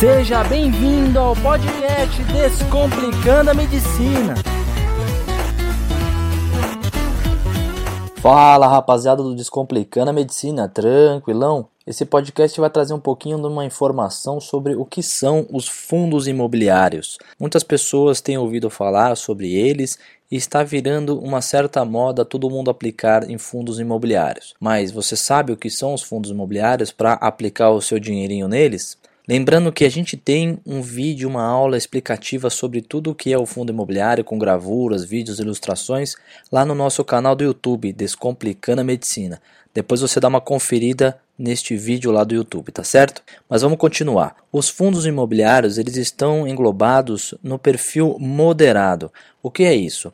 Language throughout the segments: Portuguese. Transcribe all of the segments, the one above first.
Seja bem-vindo ao podcast Descomplicando a Medicina. Fala rapaziada do Descomplicando a Medicina, tranquilão? Esse podcast vai trazer um pouquinho de uma informação sobre o que são os fundos imobiliários. Muitas pessoas têm ouvido falar sobre eles e está virando uma certa moda todo mundo aplicar em fundos imobiliários. Mas você sabe o que são os fundos imobiliários para aplicar o seu dinheirinho neles? Lembrando que a gente tem um vídeo, uma aula explicativa sobre tudo o que é o fundo imobiliário, com gravuras, vídeos, ilustrações, lá no nosso canal do YouTube, Descomplicando a Medicina. Depois você dá uma conferida neste vídeo lá do YouTube, tá certo? Mas vamos continuar. Os fundos imobiliários, eles estão englobados no perfil moderado. O que é isso?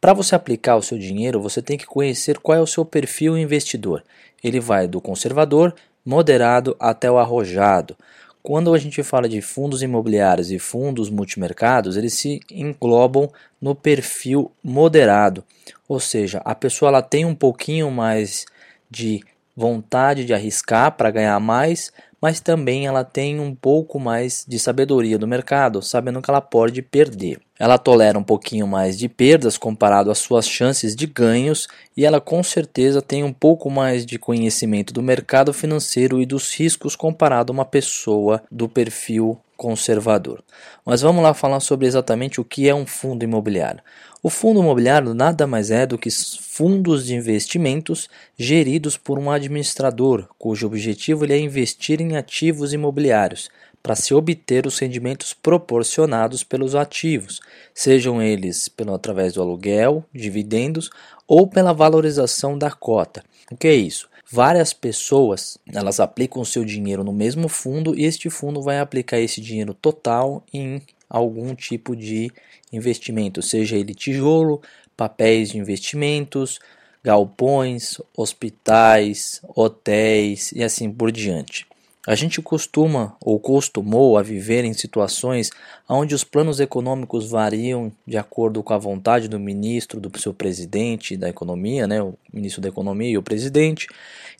Para você aplicar o seu dinheiro, você tem que conhecer qual é o seu perfil investidor. Ele vai do conservador, moderado até o arrojado. Quando a gente fala de fundos imobiliários e fundos multimercados, eles se englobam no perfil moderado, ou seja, a pessoa ela tem um pouquinho mais de vontade de arriscar para ganhar mais, mas também ela tem um pouco mais de sabedoria do mercado, sabendo que ela pode perder. Ela tolera um pouquinho mais de perdas comparado às suas chances de ganhos e ela com certeza tem um pouco mais de conhecimento do mercado financeiro e dos riscos comparado a uma pessoa do perfil conservador. Mas vamos lá falar sobre exatamente o que é um fundo imobiliário. O fundo imobiliário nada mais é do que fundos de investimentos geridos por um administrador, cujo objetivo é investir em ativos imobiliários para se obter os rendimentos proporcionados pelos ativos, sejam eles pelo através do aluguel, dividendos ou pela valorização da cota. O que é isso? Várias pessoas elas aplicam seu dinheiro no mesmo fundo e este fundo vai aplicar esse dinheiro total em algum tipo de investimento, seja ele tijolo, papéis de investimentos, galpões, hospitais, hotéis e assim por diante. A gente costuma ou costumou a viver em situações onde os planos econômicos variam de acordo com a vontade do ministro, do seu presidente da economia, né, o ministro da economia e o presidente.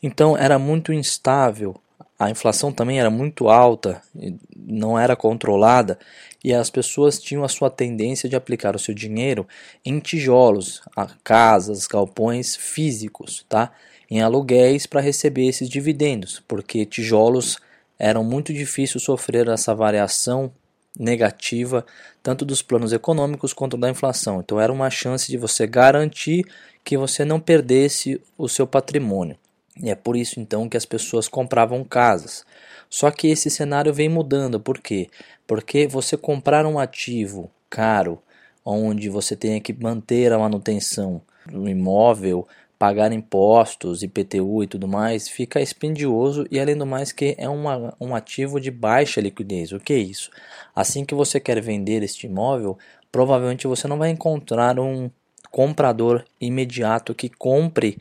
Então era muito instável, a inflação também era muito alta, não era controlada e as pessoas tinham a sua tendência de aplicar o seu dinheiro em tijolos, casas, galpões físicos, tá? Em aluguéis para receber esses dividendos, porque tijolos eram muito difícil sofrer essa variação negativa tanto dos planos econômicos quanto da inflação. Então era uma chance de você garantir que você não perdesse o seu patrimônio. E é por isso então que as pessoas compravam casas. Só que esse cenário vem mudando, por quê? Porque você comprar um ativo caro, onde você tem que manter a manutenção do imóvel, pagar impostos, IPTU e tudo mais, fica expendioso e além do mais que é uma, um ativo de baixa liquidez. O que é isso? Assim que você quer vender este imóvel, provavelmente você não vai encontrar um comprador imediato que compre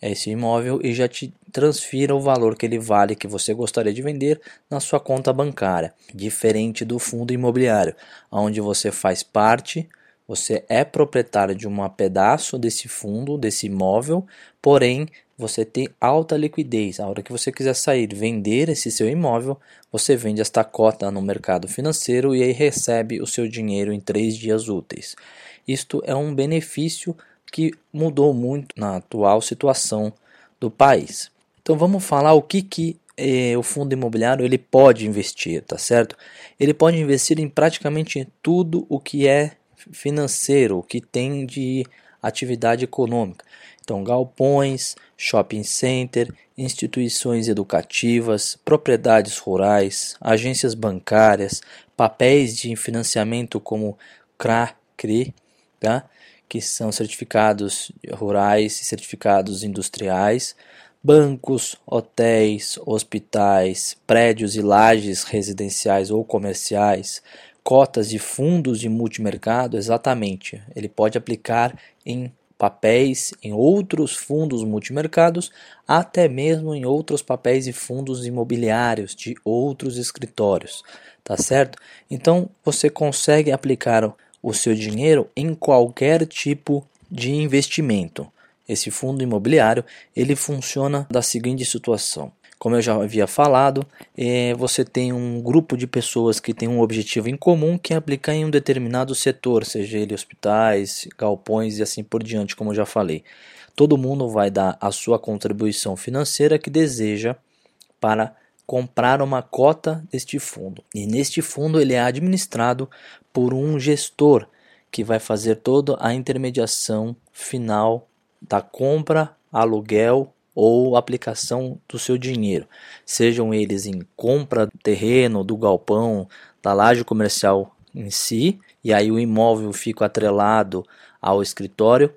esse imóvel e já te transfira o valor que ele vale que você gostaria de vender na sua conta bancária, diferente do fundo imobiliário, onde você faz parte você é proprietário de um pedaço desse fundo, desse imóvel, porém você tem alta liquidez. A hora que você quiser sair, vender esse seu imóvel, você vende esta cota no mercado financeiro e aí recebe o seu dinheiro em três dias úteis. Isto é um benefício que mudou muito na atual situação do país. Então vamos falar o que, que eh, o fundo imobiliário ele pode investir, tá certo? Ele pode investir em praticamente tudo o que é financeiro, que tem de atividade econômica. Então, galpões, shopping center, instituições educativas, propriedades rurais, agências bancárias, papéis de financiamento como CRA, CRI, tá? que são certificados rurais e certificados industriais, bancos, hotéis, hospitais, prédios e lajes residenciais ou comerciais, cotas de fundos de multimercado, exatamente. Ele pode aplicar em papéis, em outros fundos multimercados, até mesmo em outros papéis e fundos imobiliários de outros escritórios, tá certo? Então você consegue aplicar o seu dinheiro em qualquer tipo de investimento. Esse fundo imobiliário, ele funciona da seguinte situação: Como eu já havia falado, é, você tem um grupo de pessoas que tem um objetivo em comum que é aplicar em um determinado setor, seja ele hospitais, galpões e assim por diante, como eu já falei. Todo mundo vai dar a sua contribuição financeira que deseja para comprar uma cota deste fundo. E neste fundo ele é administrado por um gestor que vai fazer toda a intermediação final da compra, aluguel ou aplicação do seu dinheiro, sejam eles em compra do terreno, do galpão, da laje comercial em si, e aí o imóvel fica atrelado ao escritório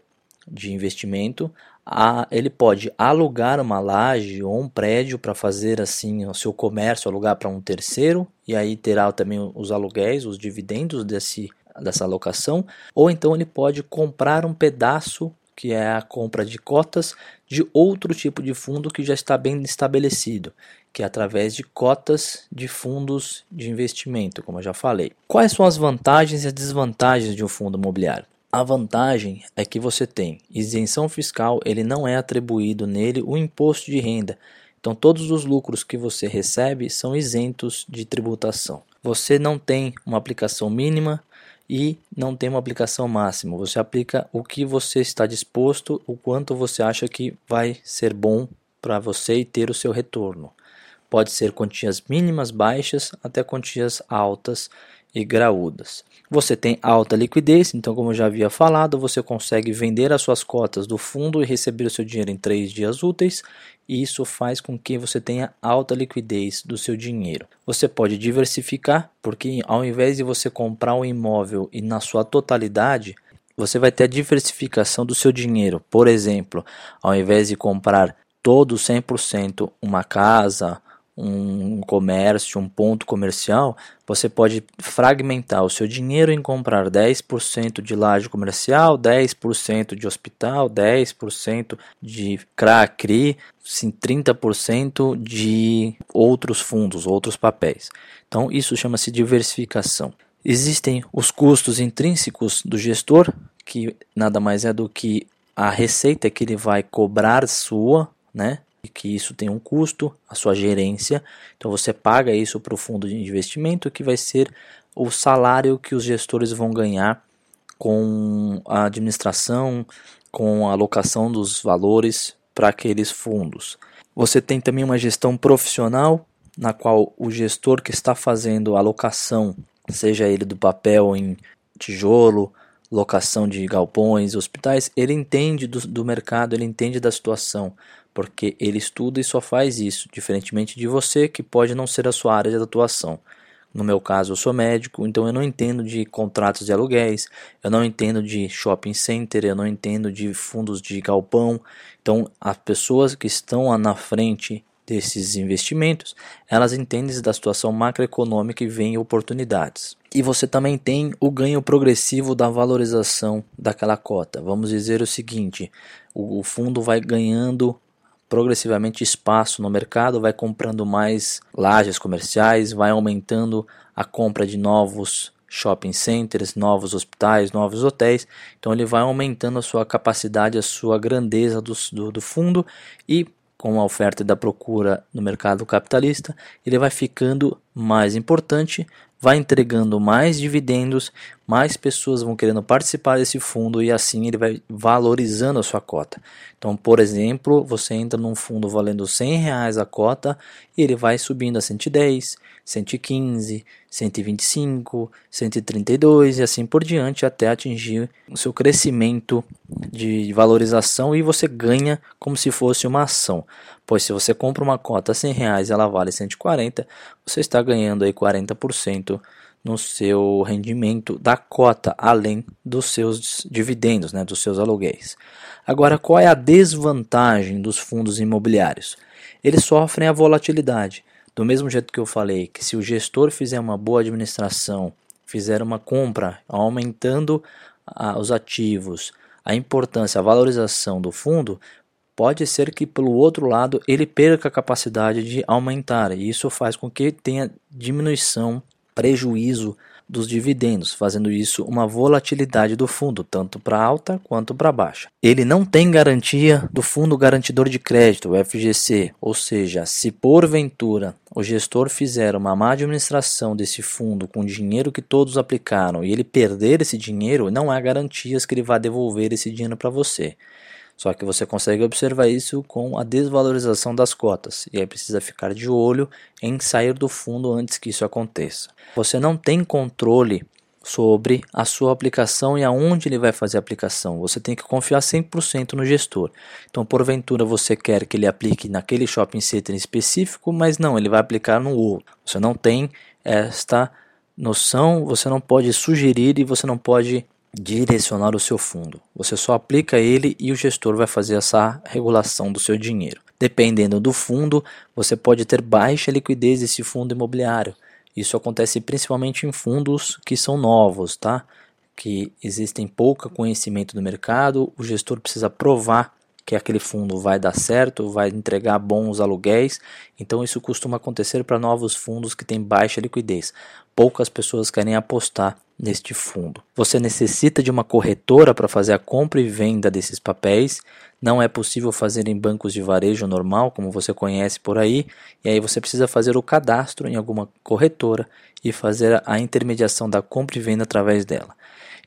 de investimento, a, ele pode alugar uma laje ou um prédio para fazer assim o seu comércio, alugar para um terceiro, e aí terá também os aluguéis, os dividendos desse, dessa alocação, ou então ele pode comprar um pedaço que é a compra de cotas de outro tipo de fundo que já está bem estabelecido, que é através de cotas de fundos de investimento, como eu já falei. Quais são as vantagens e as desvantagens de um fundo imobiliário? A vantagem é que você tem isenção fiscal, ele não é atribuído nele o imposto de renda. Então todos os lucros que você recebe são isentos de tributação. Você não tem uma aplicação mínima e não tem uma aplicação máxima. Você aplica o que você está disposto, o quanto você acha que vai ser bom para você e ter o seu retorno. Pode ser quantias mínimas baixas até quantias altas e graúdas. Você tem alta liquidez, então, como eu já havia falado, você consegue vender as suas cotas do fundo e receber o seu dinheiro em três dias úteis, e isso faz com que você tenha alta liquidez do seu dinheiro. Você pode diversificar, porque ao invés de você comprar um imóvel e na sua totalidade, você vai ter a diversificação do seu dinheiro. Por exemplo, ao invés de comprar todo 100% uma casa, um comércio, um ponto comercial, você pode fragmentar o seu dinheiro em comprar 10% de laje comercial, 10% de hospital, 10% de CRA-CRI, 30% de outros fundos, outros papéis. Então isso chama-se diversificação. Existem os custos intrínsecos do gestor, que nada mais é do que a receita que ele vai cobrar sua, né? Que isso tem um custo, a sua gerência. Então você paga isso para o fundo de investimento, que vai ser o salário que os gestores vão ganhar com a administração, com a alocação dos valores para aqueles fundos. Você tem também uma gestão profissional, na qual o gestor que está fazendo a alocação, seja ele do papel em tijolo, locação de galpões, hospitais, ele entende do, do mercado, ele entende da situação porque ele estuda e só faz isso, diferentemente de você que pode não ser a sua área de atuação. No meu caso, eu sou médico, então eu não entendo de contratos de aluguéis, eu não entendo de shopping center, eu não entendo de fundos de galpão. Então, as pessoas que estão na frente desses investimentos, elas entendem da situação macroeconômica e veem oportunidades. E você também tem o ganho progressivo da valorização daquela cota. Vamos dizer o seguinte: o fundo vai ganhando progressivamente espaço no mercado, vai comprando mais lajes comerciais, vai aumentando a compra de novos shopping centers, novos hospitais, novos hotéis. Então ele vai aumentando a sua capacidade, a sua grandeza do, do, do fundo e com a oferta e da procura no mercado capitalista, ele vai ficando mais importante, vai entregando mais dividendos, mais pessoas vão querendo participar desse fundo e assim ele vai valorizando a sua cota. Então, por exemplo, você entra num fundo valendo 100 reais a cota e ele vai subindo a 110, 115, 125, 132 e assim por diante até atingir o seu crescimento de valorização e você ganha como se fosse uma ação. Pois se você compra uma cota a 100 reais e ela vale 140, você está ganhando aí 40% no seu rendimento da cota, além dos seus dividendos, né, dos seus aluguéis. Agora, qual é a desvantagem dos fundos imobiliários? Eles sofrem a volatilidade. Do mesmo jeito que eu falei, que se o gestor fizer uma boa administração, fizer uma compra aumentando os ativos, a importância, a valorização do fundo, pode ser que pelo outro lado ele perca a capacidade de aumentar, e isso faz com que tenha diminuição, prejuízo dos dividendos, fazendo isso uma volatilidade do fundo, tanto para alta quanto para baixa. Ele não tem garantia do Fundo Garantidor de Crédito, o FGC, ou seja, se porventura o gestor fizer uma má administração desse fundo com dinheiro que todos aplicaram e ele perder esse dinheiro, não há garantias que ele vá devolver esse dinheiro para você. Só que você consegue observar isso com a desvalorização das cotas, e aí precisa ficar de olho em sair do fundo antes que isso aconteça. Você não tem controle sobre a sua aplicação e aonde ele vai fazer a aplicação. Você tem que confiar 100% no gestor. Então, porventura, você quer que ele aplique naquele shopping center específico, mas não, ele vai aplicar no outro. Você não tem esta noção, você não pode sugerir e você não pode direcionar o seu fundo. Você só aplica ele e o gestor vai fazer essa regulação do seu dinheiro. Dependendo do fundo, você pode ter baixa liquidez desse fundo imobiliário. Isso acontece principalmente em fundos que são novos, tá? Que existem pouco conhecimento do mercado, o gestor precisa provar que aquele fundo vai dar certo, vai entregar bons aluguéis. Então isso costuma acontecer para novos fundos que têm baixa liquidez. Poucas pessoas querem apostar neste fundo. Você necessita de uma corretora para fazer a compra e venda desses papéis. Não é possível fazer em bancos de varejo normal, como você conhece por aí, e aí você precisa fazer o cadastro em alguma corretora e fazer a intermediação da compra e venda através dela.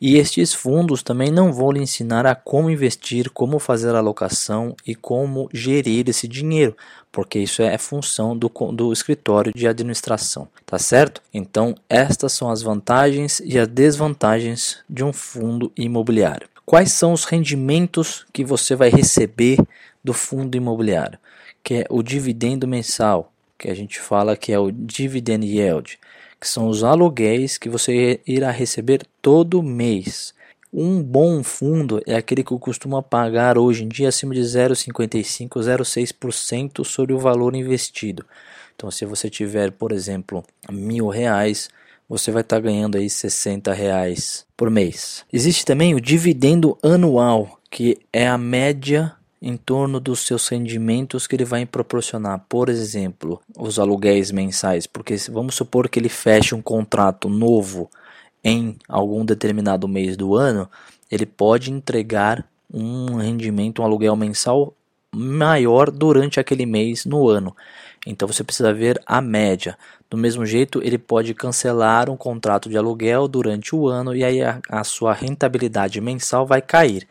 E estes fundos também não vão lhe ensinar a como investir, como fazer alocação e como gerir esse dinheiro, porque isso é função do, do escritório de administração, tá certo? Então, estas são as vantagens e as desvantagens de um fundo imobiliário. Quais são os rendimentos que você vai receber do fundo imobiliário? Que é o dividendo mensal, que a gente fala que é o dividend yield que são os aluguéis que você irá receber todo mês. Um bom fundo é aquele que costuma pagar hoje em dia acima de 0,55, 0,6% sobre o valor investido. Então, se você tiver, por exemplo, mil reais, você vai estar tá ganhando aí 60 reais por mês. Existe também o dividendo anual, que é a média em torno dos seus rendimentos que ele vai proporcionar. Por exemplo, os aluguéis mensais, porque vamos supor que ele feche um contrato novo em algum determinado mês do ano, ele pode entregar um rendimento, um aluguel mensal maior durante aquele mês no ano. Então você precisa ver a média. Do mesmo jeito, ele pode cancelar um contrato de aluguel durante o ano e aí a, a sua rentabilidade mensal vai cair.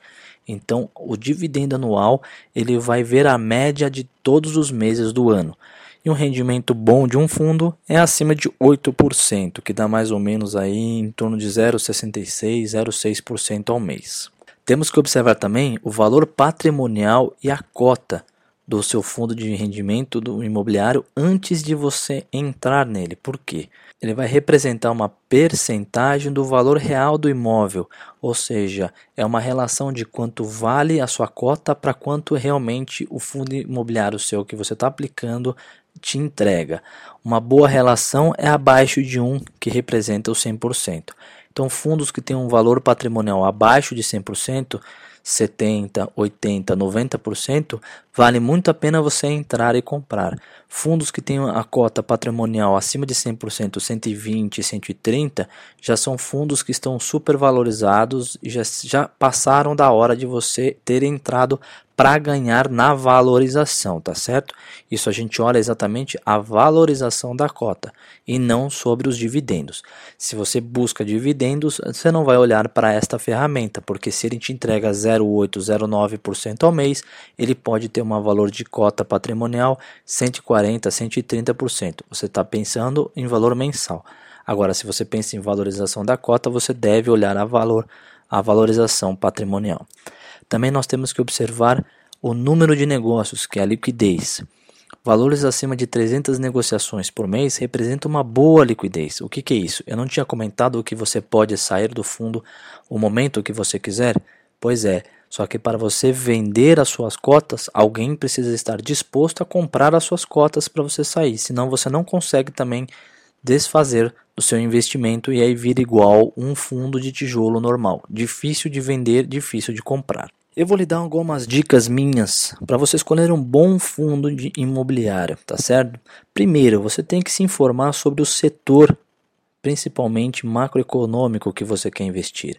Então, o dividendo anual ele vai ver a média de todos os meses do ano. E um rendimento bom de um fundo é acima de 8%, que dá mais ou menos aí em torno de 0,66, 0,6% ao mês. Temos que observar também o valor patrimonial e a cota do seu fundo de rendimento do imobiliário antes de você entrar nele. Por quê? Ele vai representar uma percentagem do valor real do imóvel, ou seja, é uma relação de quanto vale a sua cota para quanto realmente o fundo imobiliário seu que você está aplicando te entrega. Uma boa relação é abaixo de 1, que representa o 100%. Então, fundos que têm um valor patrimonial abaixo de 100% 70, 80, 90%, vale muito a pena você entrar e comprar. Fundos que têm a cota patrimonial acima de 100%, 120, 130, já são fundos que estão supervalorizados e já, já passaram da hora de você ter entrado para ganhar na valorização, tá certo? Isso a gente olha exatamente a valorização da cota e não sobre os dividendos. Se você busca dividendos, você não vai olhar para esta ferramenta, porque se ele te entrega 0,8, 0,9% ao mês, ele pode ter um valor de cota patrimonial 140, 130%. Você está pensando em valor mensal. Agora, se você pensa em valorização da cota, você deve olhar a valor a valorização patrimonial. Também nós temos que observar o número de negócios, que é a liquidez. Valores acima de 300 negociações por mês representam uma boa liquidez. O que, que é isso? Eu não tinha comentado que você pode sair do fundo o momento que você quiser? Pois é, só que para você vender as suas cotas, alguém precisa estar disposto a comprar as suas cotas para você sair, senão você não consegue também desfazer do seu investimento e aí vira igual um fundo de tijolo normal. Difícil de vender, difícil de comprar. Eu vou lhe dar algumas dicas minhas para você escolher um bom fundo de imobiliário, tá certo? Primeiro, você tem que se informar sobre o setor principalmente macroeconômico, que você quer investir.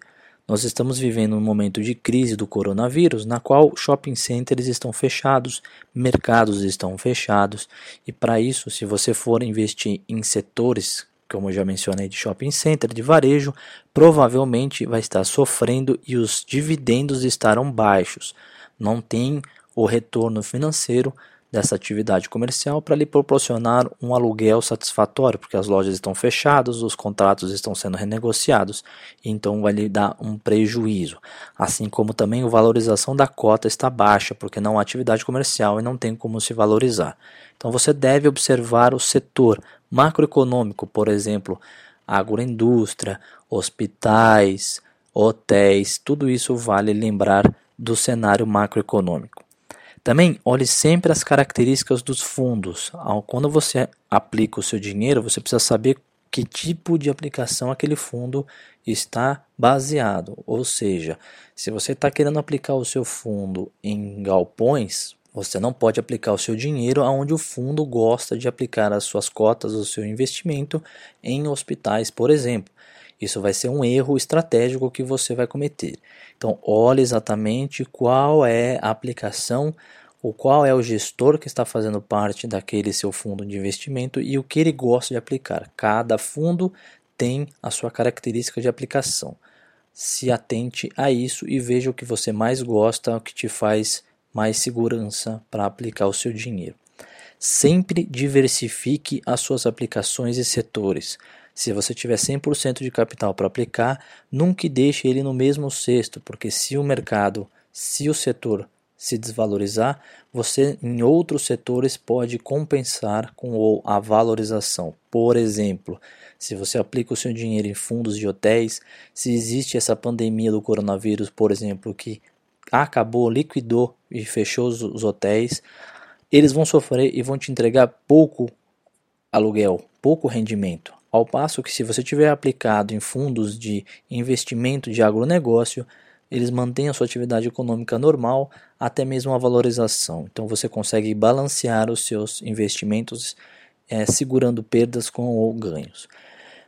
Nós estamos vivendo um momento de crise do coronavírus, na qual shopping centers estão fechados, mercados estão fechados, e para isso, se você for investir em setores, como eu já mencionei, de shopping center, de varejo, provavelmente vai estar sofrendo e os dividendos estarão baixos. Não tem o retorno financeiro dessa atividade comercial para lhe proporcionar um aluguel satisfatório, porque as lojas estão fechadas, os contratos estão sendo renegociados, então vai lhe dar um prejuízo. Assim como também a valorização da cota está baixa, porque não há atividade comercial e não tem como se valorizar. Então você deve observar o setor macroeconômico, por exemplo, agroindústria, hospitais, hotéis, tudo isso vale lembrar do cenário macroeconômico. Também olhe sempre as características dos fundos. Quando você aplica o seu dinheiro, você precisa saber que tipo de aplicação aquele fundo está baseado. Ou seja, se você está querendo aplicar o seu fundo em galpões, você não pode aplicar o seu dinheiro aonde o fundo gosta de aplicar as suas cotas, o seu investimento em hospitais, por exemplo. Isso vai ser um erro estratégico que você vai cometer. Então, olhe exatamente qual é a aplicação ou qual é o gestor que está fazendo parte daquele seu fundo de investimento e o que ele gosta de aplicar. Cada fundo tem a sua característica de aplicação. Se atente a isso e veja o que você mais gosta, o que te faz mais segurança para aplicar o seu dinheiro. Sempre diversifique as suas aplicações e setores. Se você tiver 100% de capital para aplicar, nunca deixe ele no mesmo cesto, porque se o mercado, se o setor se desvalorizar, você em outros setores pode compensar com a valorização. Por exemplo, se você aplica o seu dinheiro em fundos de hotéis, se existe essa pandemia do coronavírus, por exemplo, que acabou, liquidou e fechou os, os hotéis, eles vão sofrer e vão te entregar pouco aluguel, pouco rendimento. Ao passo que se você tiver aplicado em fundos de investimento de agronegócio, eles mantêm a sua atividade econômica normal, até mesmo a valorização. Então você consegue balancear os seus investimentos é, segurando perdas com ganhos.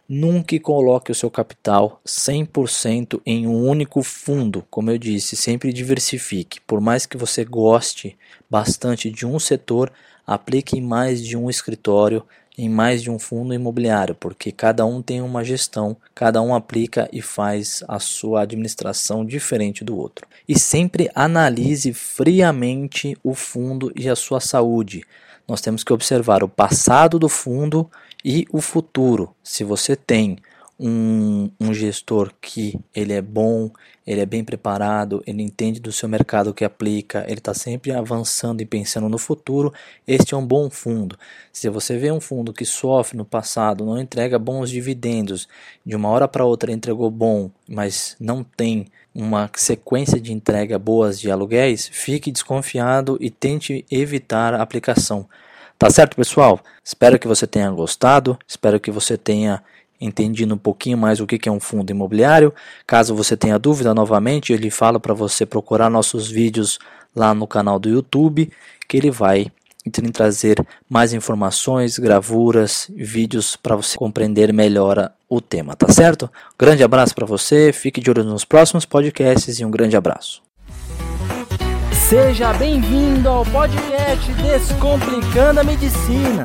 Nunca coloque o seu capital 100% em um único fundo, como eu disse, sempre diversifique. Por mais que você goste bastante de um setor, aplique em mais de um escritório, em mais de um fundo imobiliário, porque cada um tem uma gestão, cada um aplica e faz a sua administração diferente do outro. E sempre analise friamente o fundo e a sua saúde. Nós temos que observar o passado do fundo e o futuro. Se você tem um, um, gestor que ele é bom, ele é bem preparado, ele entende do seu mercado que aplica, ele está sempre avançando e pensando no futuro, este é um bom fundo. Se você vê um fundo que sofre no passado, não entrega bons dividendos, de uma hora para outra entregou bom, mas não tem uma sequência de entrega boas de aluguéis, fique desconfiado e tente evitar a aplicação. Tá certo, pessoal? Espero que você tenha gostado, espero que você tenha entendido um pouquinho mais o que é um fundo imobiliário. Caso você tenha dúvida, novamente, ele fala para você procurar nossos vídeos lá no canal do YouTube, que ele vai trazer mais informações, gravuras, vídeos para você compreender melhor o tema, tá certo? Grande abraço para você, fique de olho nos próximos podcasts e um grande abraço. Seja bem-vindo ao podcast Descomplicando a Medicina.